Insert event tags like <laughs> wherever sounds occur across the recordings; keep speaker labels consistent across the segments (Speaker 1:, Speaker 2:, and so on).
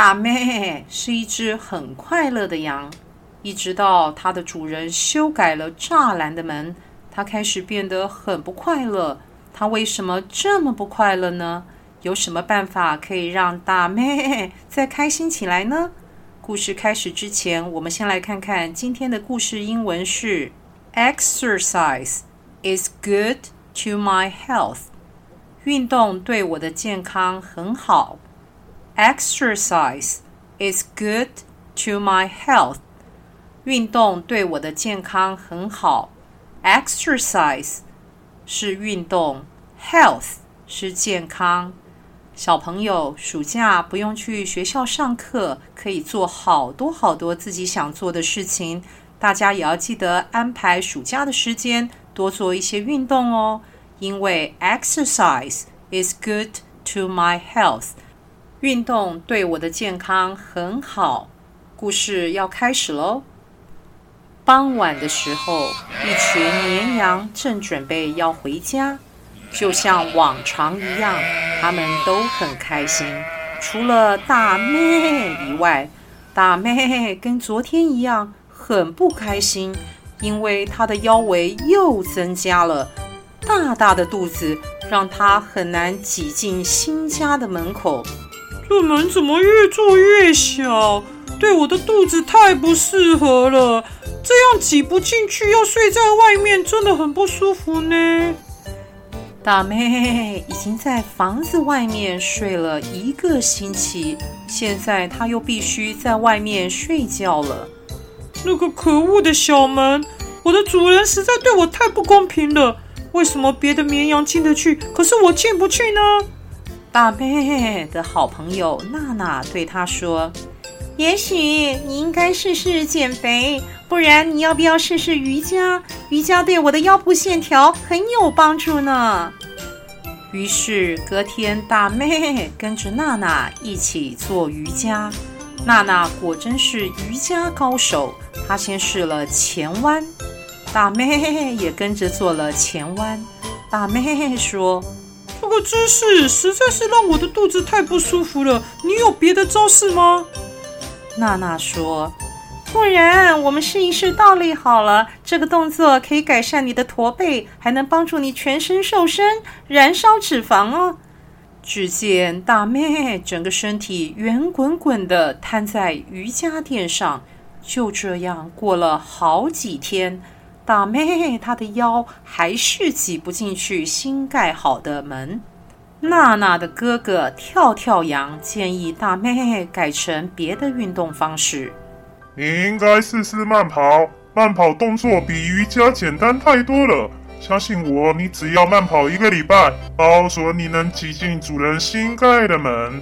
Speaker 1: 大咩是一只很快乐的羊。一直到它的主人修改了栅栏的门，它开始变得很不快乐。它为什么这么不快乐呢？有什么办法可以让大咩 <laughs> 再开心起来呢？故事开始之前，我们先来看看今天的故事英文是：Exercise is good to my health。运动对我的健康很好。Exercise is good to my health。运动对我的健康很好。Exercise 是运动，health 是健康。小朋友，暑假不用去学校上课，可以做好多好多自己想做的事情。大家也要记得安排暑假的时间，多做一些运动哦。因为 exercise is good to my health，运动对我的健康很好。故事要开始喽。傍晚的时候，一群绵羊正准备要回家，就像往常一样，他们都很开心。除了大咩以外，大咩跟昨天一样很不开心，因为她的腰围又增加了，大大的肚子让她很难挤进新家的门口。
Speaker 2: 这门怎么越做越小？对我的肚子太不适合了。这样挤不进去，要睡在外面，真的很不舒服呢。
Speaker 1: 大妹已经在房子外面睡了一个星期，现在她又必须在外面睡觉了。
Speaker 2: 那个可恶的小门！我的主人实在对我太不公平了。为什么别的绵羊进得去，可是我进不去呢？
Speaker 1: 大咩的好朋友娜娜对他说：“也许你应该试试减肥。”不然，你要不要试试瑜伽？瑜伽对我的腰部线条很有帮助呢。于是隔天，大咩跟着娜娜一起做瑜伽。娜娜果真是瑜伽高手，她先试了前弯，大咩也跟着做了前弯。大咩
Speaker 2: 说：“个姿势实在是让我的肚子太不舒服了，你有别的招式吗？”
Speaker 1: 娜娜说。不然，我们试一试倒立好了。这个动作可以改善你的驼背，还能帮助你全身瘦身、燃烧脂肪哦。只见大妹整个身体圆滚滚的瘫在瑜伽垫上，就这样过了好几天。大妹她的腰还是挤不进去新盖好的门。娜娜的哥哥跳跳羊建议大妹改成别的运动方式。
Speaker 3: 你应该试试慢跑，慢跑动作比瑜伽简单太多了。相信我，你只要慢跑一个礼拜，保准你能挤进主人新盖的门。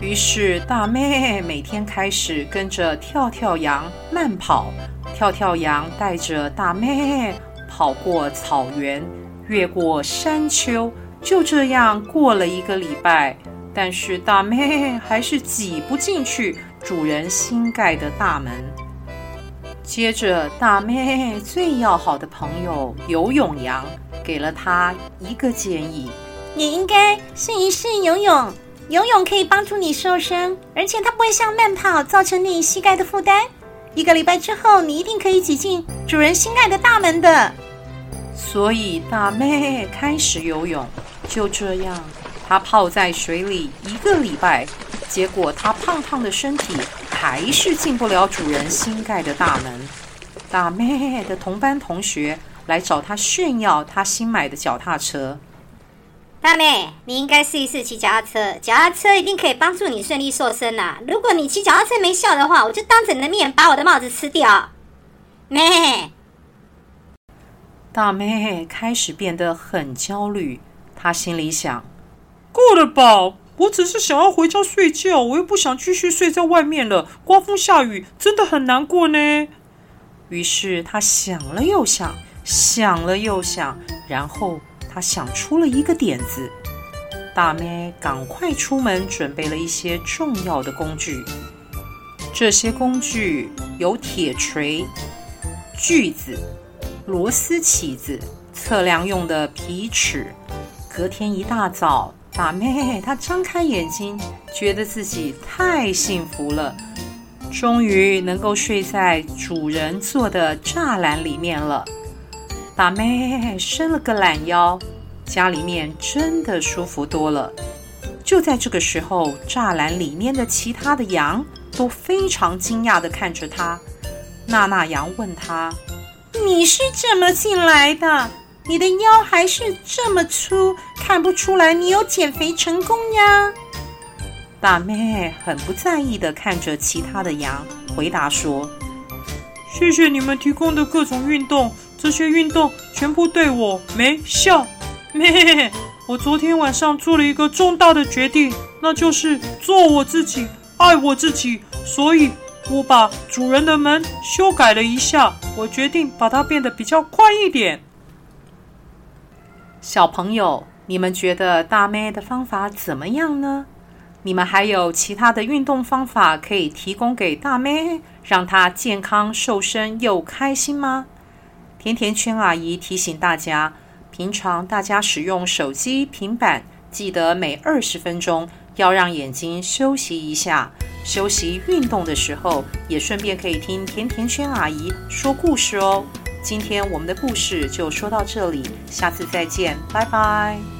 Speaker 1: 于是大咩每天开始跟着跳跳羊慢跑，跳跳羊带着大咩跑过草原，越过山丘，就这样过了一个礼拜。但是大咩还是挤不进去。主人新盖的大门。接着，大咩最要好的朋友游泳羊给了他一个建议：
Speaker 4: 你应该试一试游泳。游泳可以帮助你瘦身，而且它不会像慢跑造成你膝盖的负担。一个礼拜之后，你一定可以挤进主人心爱的大门的。
Speaker 1: 所以，大咩开始游泳。就这样，她泡在水里一个礼拜。结果，她胖胖的身体还是进不了主人心盖的大门。大咩的同班同学来找他炫耀他新买的脚踏车。
Speaker 4: 大妹，你应该试一试骑脚踏车，脚踏车一定可以帮助你顺利瘦身呐、如果你骑脚踏车没效的话，我就当着你的面把我的帽子吃掉。妹？
Speaker 1: 大妹开始变得很焦虑，她心里想：
Speaker 2: 够了吧？我只是想要回家睡觉，我又不想继续睡在外面了。刮风下雨，真的很难过呢。
Speaker 1: 于是她想了又想，想了又想，然后想出了一个点子。大咩赶快出门，准备了一些重要的工具。这些工具有铁锤、锯子、螺丝起子、测量用的皮尺。隔天一大早，大咩她张开眼睛，觉得自己太幸福了，终于能够睡在主人做的栅栏里面了。大咩伸了个懒腰，家里面真的舒服多了。就在这个时候，栅栏里面的其他的羊都非常惊讶地看着他。娜娜羊问他：“
Speaker 4: 你是怎么进来的？你的腰还是这么粗，看不出来你有减肥成功呀？”
Speaker 1: 大咩很不在意地看着其他的羊，回答说：“
Speaker 2: 谢谢你们提供的各种运动，这些运动全部对我没效。咩。”我昨天晚上做了一个重大的决定，那就是做我自己，爱我自己。所以，我把主人的门修改了一下，我决定把它变得比较宽一点。
Speaker 1: 小朋友，你们觉得大咩的方法怎么样呢？你们还有其他的运动方法可以提供给大咩，让她健康瘦身又开心吗？甜甜圈阿姨提醒大家。平常大家使用手机、平板，记得每二十分钟要让眼睛休息一下。休息运动的时候，也顺便可以听甜甜圈阿姨说故事哦。今天我们的故事就说到这里，下次再见，拜拜。